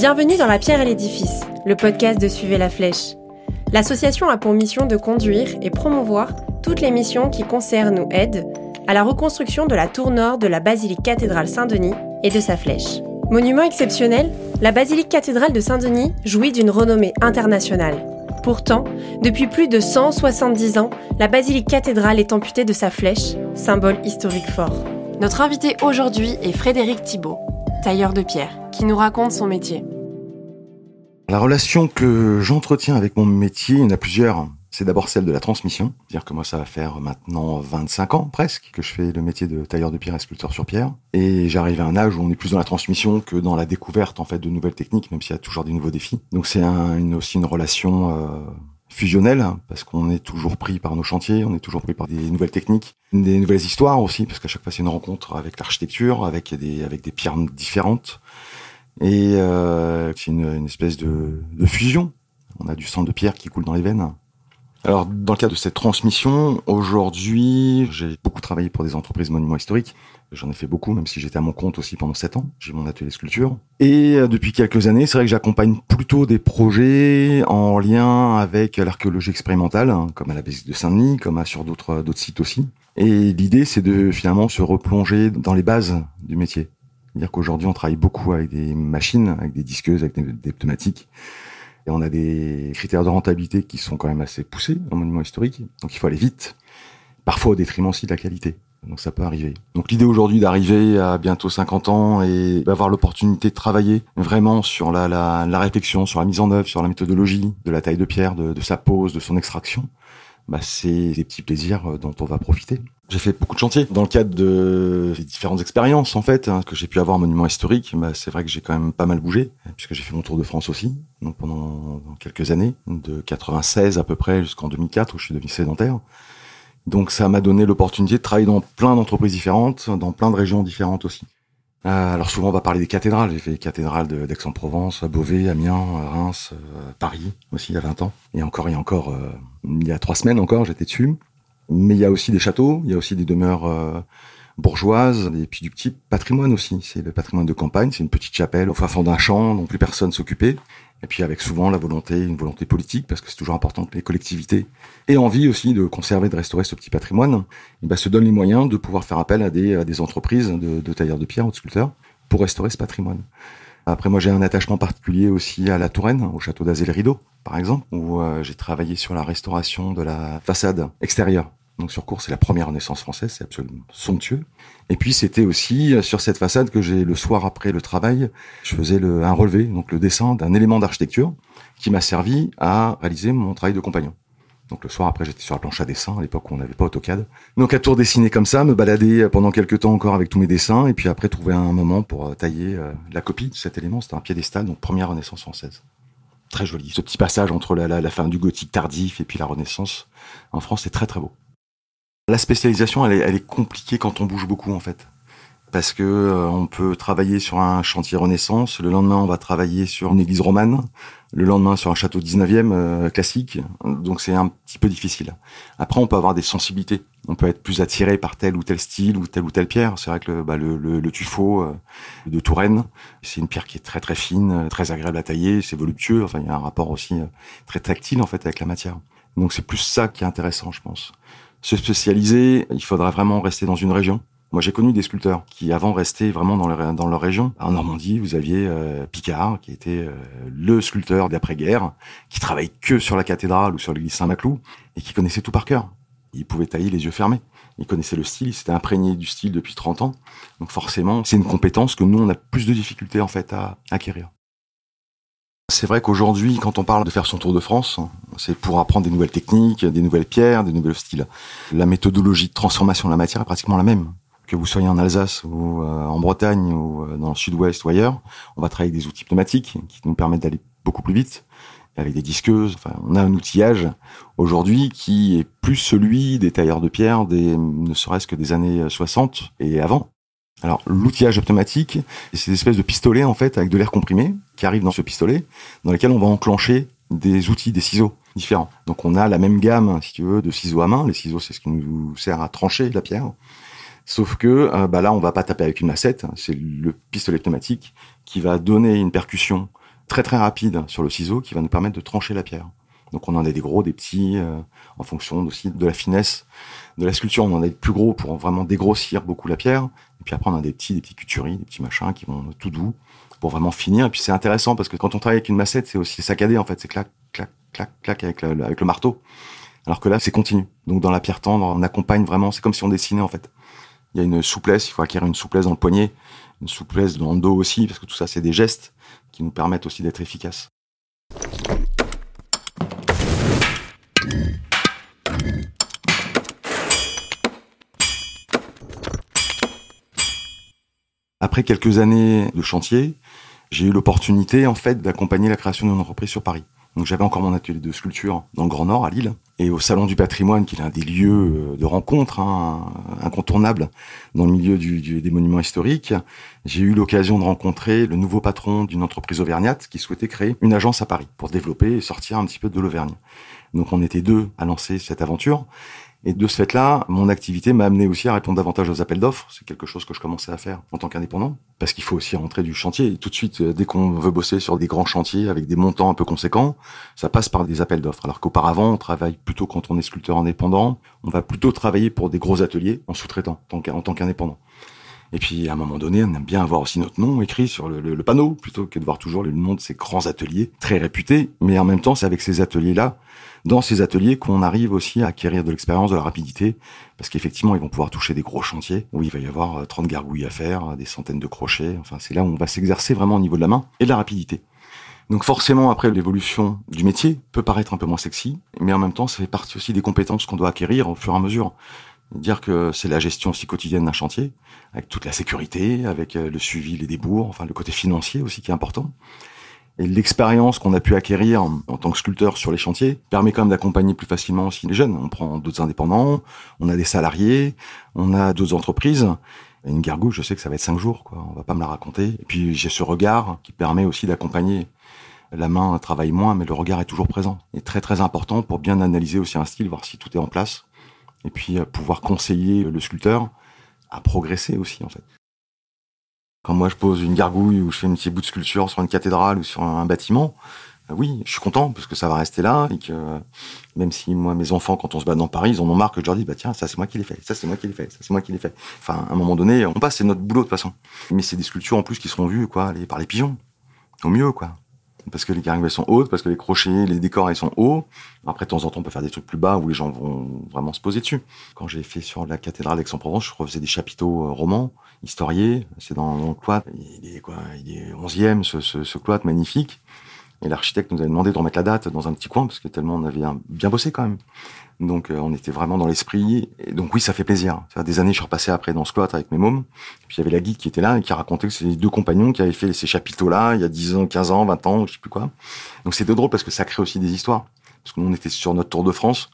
Bienvenue dans La Pierre et l'Édifice, le podcast de Suivez la Flèche. L'association a pour mission de conduire et promouvoir toutes les missions qui concernent ou aident à la reconstruction de la tour nord de la basilique cathédrale Saint-Denis et de sa flèche. Monument exceptionnel, la basilique cathédrale de Saint-Denis jouit d'une renommée internationale. Pourtant, depuis plus de 170 ans, la basilique cathédrale est amputée de sa flèche, symbole historique fort. Notre invité aujourd'hui est Frédéric Thibault, tailleur de pierre, qui nous raconte son métier. La relation que j'entretiens avec mon métier, il y en a plusieurs. C'est d'abord celle de la transmission. C'est-à-dire que moi, ça va faire maintenant 25 ans presque que je fais le métier de tailleur de pierre et sculpteur sur pierre. Et j'arrive à un âge où on est plus dans la transmission que dans la découverte en fait de nouvelles techniques, même s'il y a toujours des nouveaux défis. Donc c'est aussi une relation euh, fusionnelle hein, parce qu'on est toujours pris par nos chantiers, on est toujours pris par des nouvelles techniques, des nouvelles histoires aussi parce qu'à chaque fois c'est une rencontre avec l'architecture, avec des avec des pierres différentes et euh, c'est une, une espèce de, de fusion. On a du sang de pierre qui coule dans les veines. Alors, dans le cadre de cette transmission, aujourd'hui, j'ai beaucoup travaillé pour des entreprises monuments historiques. J'en ai fait beaucoup, même si j'étais à mon compte aussi pendant sept ans. J'ai mon atelier sculpture. Et euh, depuis quelques années, c'est vrai que j'accompagne plutôt des projets en lien avec l'archéologie expérimentale, hein, comme à la de Saint-Denis, comme sur d'autres d'autres sites aussi. Et l'idée, c'est de finalement se replonger dans les bases du métier. C'est-à-dire qu'aujourd'hui, on travaille beaucoup avec des machines, avec des disqueuses, avec des, des pneumatiques. Et on a des critères de rentabilité qui sont quand même assez poussés en monument historique. Donc il faut aller vite. Parfois au détriment aussi de la qualité. Donc ça peut arriver. Donc l'idée aujourd'hui d'arriver à bientôt 50 ans et d'avoir l'opportunité de travailler vraiment sur la, la, réflexion, sur la mise en œuvre, sur la méthodologie de la taille de pierre, de sa pose, de son extraction, bah c'est des petits plaisirs dont on va profiter. J'ai fait beaucoup de chantiers dans le cadre de différentes expériences en fait hein, que j'ai pu avoir en monument historique. Bah, c'est vrai que j'ai quand même pas mal bougé puisque j'ai fait mon tour de France aussi, donc pendant quelques années, de 96 à peu près jusqu'en 2004 où je suis devenu sédentaire. Donc ça m'a donné l'opportunité de travailler dans plein d'entreprises différentes, dans plein de régions différentes aussi. Euh, alors souvent on va parler des cathédrales. J'ai fait cathédrales d'Aix-en-Provence, Beauvais, Amiens, Reims, euh, Paris aussi il y a 20 ans. Et encore et encore, euh, il y a trois semaines encore, j'étais dessus. Mais il y a aussi des châteaux, il y a aussi des demeures euh, bourgeoises, et puis du petit patrimoine aussi. C'est le patrimoine de campagne, c'est une petite chapelle au fin fond d'un champ dont plus personne s'occupait. Et puis avec souvent la volonté, une volonté politique, parce que c'est toujours important que les collectivités aient envie aussi de conserver, de restaurer ce petit patrimoine, et ben, se donnent les moyens de pouvoir faire appel à des, entreprises de, tailleurs de pierre ou de sculpteurs pour restaurer ce patrimoine. Après, moi, j'ai un attachement particulier aussi à la Touraine, au château d'Azay-le-Rideau, par exemple, où euh, j'ai travaillé sur la restauration de la façade extérieure donc sur cours, c'est la première Renaissance française, c'est absolument somptueux. Et puis c'était aussi euh, sur cette façade que j'ai le soir après le travail, je faisais un relevé, donc le dessin d'un élément d'architecture qui m'a servi à réaliser mon travail de compagnon. Donc le soir après, j'étais sur la planche à dessin, à l'époque où on n'avait pas AutoCAD. Donc à tour dessiner comme ça, me balader pendant quelques temps encore avec tous mes dessins, et puis après trouver un moment pour euh, tailler euh, la copie de cet élément. C'était un piédestal, donc première Renaissance française. Très joli. Ce petit passage entre la, la, la fin du gothique tardif et puis la Renaissance en France, c'est très très beau. La spécialisation, elle est, compliquée quand on bouge beaucoup en fait, parce que euh, on peut travailler sur un chantier Renaissance, le lendemain on va travailler sur une église romane, le lendemain sur un château 19e euh, classique, donc c'est un petit peu difficile. Après, on peut avoir des sensibilités, on peut être plus attiré par tel ou tel style ou telle ou telle pierre. C'est vrai que le, bah, tuffeau euh, de Touraine, c'est une pierre qui est très très fine, très agréable à tailler, c'est voluptueux. Enfin, il y a un rapport aussi très tactile en fait avec la matière. Donc c'est plus ça qui est intéressant, je pense se spécialiser, il faudra vraiment rester dans une région. Moi, j'ai connu des sculpteurs qui avant restaient vraiment dans leur, dans leur région. En Normandie, vous aviez euh, Picard, qui était euh, le sculpteur d'après-guerre, qui travaillait que sur la cathédrale ou sur l'église Saint-Maclou, et qui connaissait tout par cœur. Il pouvait tailler les yeux fermés. Il connaissait le style, il s'était imprégné du style depuis 30 ans. Donc forcément, c'est une compétence que nous, on a plus de difficultés en fait à acquérir. C'est vrai qu'aujourd'hui, quand on parle de faire son tour de France, c'est pour apprendre des nouvelles techniques, des nouvelles pierres, des nouveaux styles. La méthodologie de transformation de la matière est pratiquement la même. Que vous soyez en Alsace ou euh, en Bretagne ou euh, dans le sud-ouest ou ailleurs, on va travailler avec des outils pneumatiques qui nous permettent d'aller beaucoup plus vite, avec des disqueuses. Enfin, on a un outillage aujourd'hui qui est plus celui des tailleurs de pierre, des, ne serait-ce que des années 60 et avant. Alors l'outillage automatique, c'est une espèce de pistolet en fait avec de l'air comprimé qui arrive dans ce pistolet, dans lequel on va enclencher des outils, des ciseaux différents. Donc on a la même gamme, si tu veux, de ciseaux à main. Les ciseaux, c'est ce qui nous sert à trancher la pierre. Sauf que euh, bah là, on va pas taper avec une massette. C'est le pistolet automatique qui va donner une percussion très très rapide sur le ciseau qui va nous permettre de trancher la pierre. Donc on en a des gros, des petits, euh, en fonction aussi de la finesse de la sculpture. On en a des plus gros pour vraiment dégrossir beaucoup la pierre. Et puis après on a des petits, des petits cuturies, des petits machins qui vont tout doux pour vraiment finir. Et puis c'est intéressant parce que quand on travaille avec une massette, c'est aussi saccadé en fait. C'est clac, clac, clac, clac avec avec le marteau. Alors que là, c'est continu. Donc dans la pierre tendre, on accompagne vraiment. C'est comme si on dessinait en fait. Il y a une souplesse. Il faut acquérir une souplesse dans le poignet, une souplesse dans le dos aussi, parce que tout ça, c'est des gestes qui nous permettent aussi d'être efficaces. Après quelques années de chantier, j'ai eu l'opportunité en fait d'accompagner la création d'une entreprise sur Paris. Donc j'avais encore mon atelier de sculpture dans le Grand Nord à Lille et au Salon du Patrimoine, qui est un des lieux euh, de rencontre hein, incontournables dans le milieu des monuments historiques. J'ai eu l'occasion de rencontrer le nouveau patron d'une entreprise auvergnate qui souhaitait créer une agence à Paris pour développer et sortir un petit peu de l'Auvergne. Donc on était deux à lancer cette aventure et de ce fait-là, mon activité m'a amené aussi à répondre davantage aux appels d'offres. C'est quelque chose que je commençais à faire en tant qu'indépendant. Parce qu'il faut aussi rentrer du chantier. Et tout de suite, euh, dès qu'on veut bosser sur des grands chantiers avec des montants un peu conséquents, ça passe par des appels d'offres. Alors qu'auparavant, on travaille plutôt quand on est sculpteur indépendant. On va plutôt travailler pour des gros ateliers en sous-traitant, en tant qu'indépendant. Et puis, à un moment donné, on aime bien avoir aussi notre nom écrit sur le, panneau, plutôt que de voir toujours le nom de ces grands ateliers très réputés. Mais en même temps, c'est avec ces ateliers-là, dans ces ateliers, qu'on arrive aussi à acquérir de l'expérience, de la rapidité, parce qu'effectivement, ils vont pouvoir toucher des gros chantiers où il va y avoir 30 euh, gargouilles à faire, des centaines de crochets. Enfin, c'est là où on va s'exercer vraiment au niveau de la main et de la rapidité. Donc forcément, après, l'évolution du métier peut paraître un peu moins sexy, mais en même temps, ça fait partie aussi des compétences qu'on doit acquérir au fur et à mesure dire que c'est la gestion aussi quotidienne d'un chantier, avec toute la sécurité, avec euh, le suivi, les débours, enfin le côté financier aussi qui est important. Et l'expérience qu'on a pu acquérir en tant que sculpteur sur les chantiers permet quand même d'accompagner plus facilement aussi les jeunes. On prend d'autres indépendants, on a des salariés, on a d'autres entreprises. Une gargouille, je sais que ça va être cinq jours, quoi. On va pas me la raconter. Et puis j'ai ce regard qui permet aussi d'accompagner. La main travaille moins, mais le regard est toujours présent. Et très très important pour bien analyser aussi un style, voir si tout est en place et puis euh, pouvoir conseiller le sculpteur à progresser aussi en fait. Quand moi je pose une gargouille ou je fais une petite bout de sculpture sur une cathédrale ou sur un bâtiment, euh, oui, je suis content parce que ça va rester là et que même si moi mes enfants quand on se bat dans Paris, ils en ont marre que je leur dis bah tiens ça c'est moi qui l'ai fait, ça c'est moi qui l'ai fait, ça c'est moi qui l'ai fait. Enfin à un moment donné on passe c'est notre boulot de toute façon. Mais c'est des sculptures en plus qui seront vues quoi par les pigeons au mieux quoi parce que les gargouilles sont hautes, parce que les crochets, les décors ils sont hauts. Après, de temps en temps, on peut faire des trucs plus bas où les gens vont vraiment se poser dessus. Quand j'ai fait sur la cathédrale d'Aix-en-Provence, je refaisais des chapiteaux euh, romans, historiés. C'est dans, le cloître. Il est quoi? Il est 11e, ce, ce, ce cloître magnifique. Et l'architecte nous avait demandé de remettre la date dans un petit coin parce que tellement on avait bien bossé quand même. Donc euh, on était vraiment dans l'esprit. Et donc oui, ça fait plaisir. Des années, je suis repassé après dans ce cloître avec mes mômes. Puis il y avait la guide qui était là et qui racontait que c'est deux compagnons qui avaient fait ces chapiteaux-là il y a 10 ans, 15 ans, 20 ans, je sais plus quoi. Donc c'était drôle parce que ça crée aussi des histoires. Parce que nous, on était sur notre Tour de France.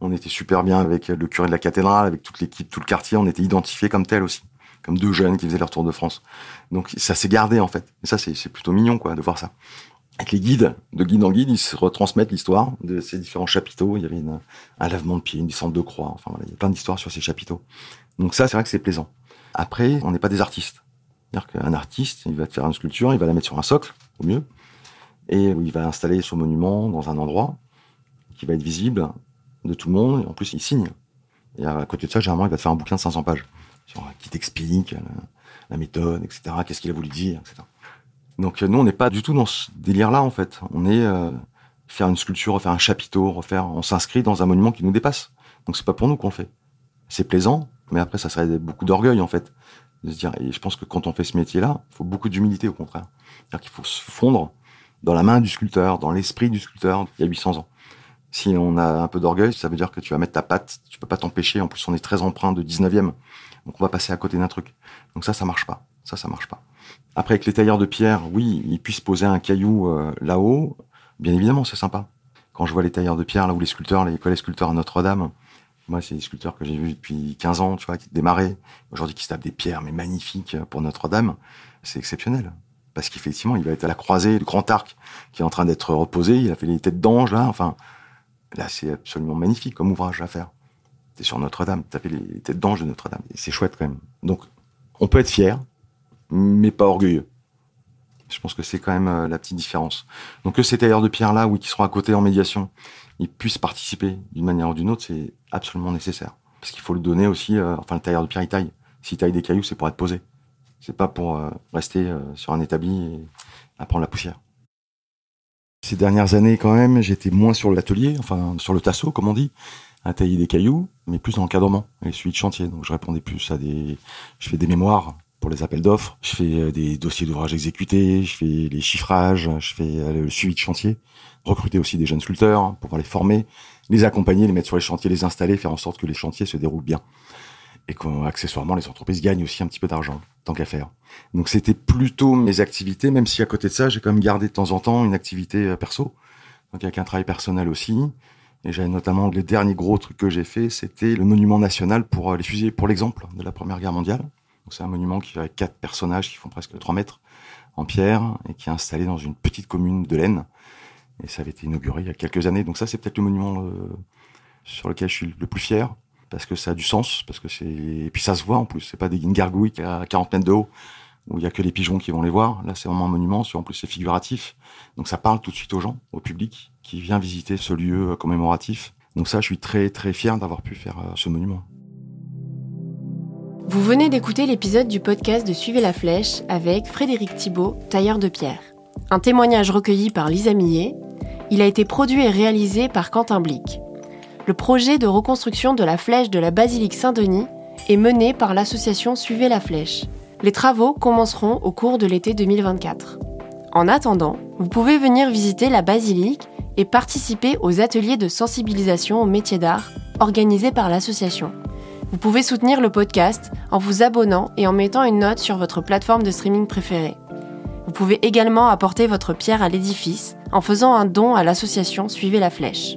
On était super bien avec le curé de la cathédrale, avec toute l'équipe, tout le quartier. On était identifiés comme tel aussi. Comme deux jeunes qui faisaient leur Tour de France. Donc ça s'est gardé en fait. Et ça, c'est plutôt mignon quoi de voir ça avec les guides, de guide en guide, ils se retransmettent l'histoire de ces différents chapiteaux. Il y avait un lavement de pied, une descente de croix. Enfin, voilà, il y a plein d'histoires sur ces chapiteaux. Donc ça, c'est vrai que c'est plaisant. Après, on n'est pas des artistes. C'est-à-dire qu'un artiste, il va te faire une sculpture, il va la mettre sur un socle, au mieux, et il va installer son monument dans un endroit qui va être visible de tout le monde, en plus, il signe. Et à côté de ça, généralement, il va te faire un bouquin de 500 pages, qui t'explique la, la méthode, etc., qu'est-ce qu'il a voulu dire, etc. Donc nous, on n'est pas du tout dans ce délire-là, en fait. On est euh, faire une sculpture, refaire un chapiteau, refaire. On s'inscrit dans un monument qui nous dépasse. Donc c'est pas pour nous qu'on le fait. C'est plaisant, mais après, ça serait beaucoup d'orgueil, en fait, de se dire. Et je pense que quand on fait ce métier-là, il faut beaucoup d'humilité, au contraire. C'est-à-dire qu'il faut se fondre dans la main du sculpteur, dans l'esprit du sculpteur il y a 800 ans. Si on a un peu d'orgueil, ça veut dire que tu vas mettre ta patte, tu peux pas t'empêcher. En plus, on est très empreint de 19e. Donc on va passer à côté d'un truc. Donc ça, ça marche pas. Ça, ça marche pas. Après, avec les tailleurs de pierre, oui, ils puissent poser un caillou euh, là-haut. Bien évidemment, c'est sympa. Quand je vois les tailleurs de pierre, là où les sculpteurs, les collègues sculpteurs à Notre-Dame, moi, c'est des sculpteurs que j'ai vus depuis 15 ans, tu vois, qui démarraient. Aujourd'hui, qui se tapent des pierres, mais magnifiques pour Notre-Dame. C'est exceptionnel. Parce qu'effectivement, il va être à la croisée, le grand arc qui est en train d'être reposé. Il a fait les têtes d'ange, là. Enfin, là, c'est absolument magnifique comme ouvrage à faire. C'est sur Notre-Dame. Taper les têtes d'ange de Notre-Dame. C'est chouette, quand même. Donc, on peut être fier, mais pas orgueilleux. Je pense que c'est quand même euh, la petite différence. Donc que ces tailleurs de pierre là, oui, qui seront à côté en médiation, ils puissent participer d'une manière ou d'une autre, c'est absolument nécessaire. Parce qu'il faut le donner aussi. euh, enfin, le tailleur de pierre, il taille. S'il taille des cailloux, c'est pour être posé. C'est pas pour euh, rester euh, sur un établi et à prendre la poussière. Ces dernières années, quand même, j'étais moins sur l'atelier, enfin sur le tasseau, comme on dit, à tailler des cailloux, mais plus dans l'encadrement et suivi de chantier. Donc je répondais plus à des, je fais des mémoires pour les appels d'offres, je fais euh, des dossiers d'ouvrages exécutés, je fais les chiffrages, je fais euh, le suivi de chantier, recruter aussi des jeunes sculpteurs hein, pour pouvoir les former, les accompagner, les mettre sur les chantiers, les installer, faire en sorte que les chantiers se déroulent bien et qu'accessoirement les entreprises gagnent aussi un petit peu d'argent tant qu'à faire. Donc c'était plutôt mes activités, même si à côté de ça j'ai quand même gardé de temps en temps une activité euh, perso, donc avec un travail personnel aussi. Et j'avais notamment les derniers gros trucs que j'ai fait, c'était le monument national pour les fusils pour l'exemple de la Première Guerre mondiale. C'est un monument qui a quatre personnages qui font presque 3 mètres en pierre et qui est installé dans une petite commune de l'Aisne. Et ça avait été inauguré il y a quelques années. Donc ça c'est peut-être le monument euh, sur lequel je suis le plus fier parce que ça a du sens, parce que c'est et puis ça se voit en plus. C'est pas des une gargouille qui a 40 mètres de haut où il y a que les pigeons qui vont les voir. Là, c'est vraiment un monument. En plus, c'est figuratif, donc ça parle tout de suite aux gens, au public qui vient visiter ce lieu euh, commémoratif. Donc ça, je suis très très fier d'avoir pu faire euh, ce monument. Vous venez d'écouter l'épisode du podcast de Suivez la Flèche avec Frédéric Thibault, tailleur de pierre. Un témoignage recueilli par Lisa Millet. Il a été produit et réalisé par Quentin Blic. Le projet de reconstruction de la flèche de la basilique Saint-Denis est mené par l'association Suivez la Flèche. Les travaux commenceront au cours de l'été 2024. En attendant, vous pouvez venir visiter la basilique et participer aux ateliers de sensibilisation aux métiers d'art organisés par l'association. Vous pouvez soutenir le podcast en vous abonnant et en mettant une note sur votre plateforme de streaming préférée. Vous pouvez également apporter votre pierre à l'édifice en faisant un don à l'association Suivez la Flèche.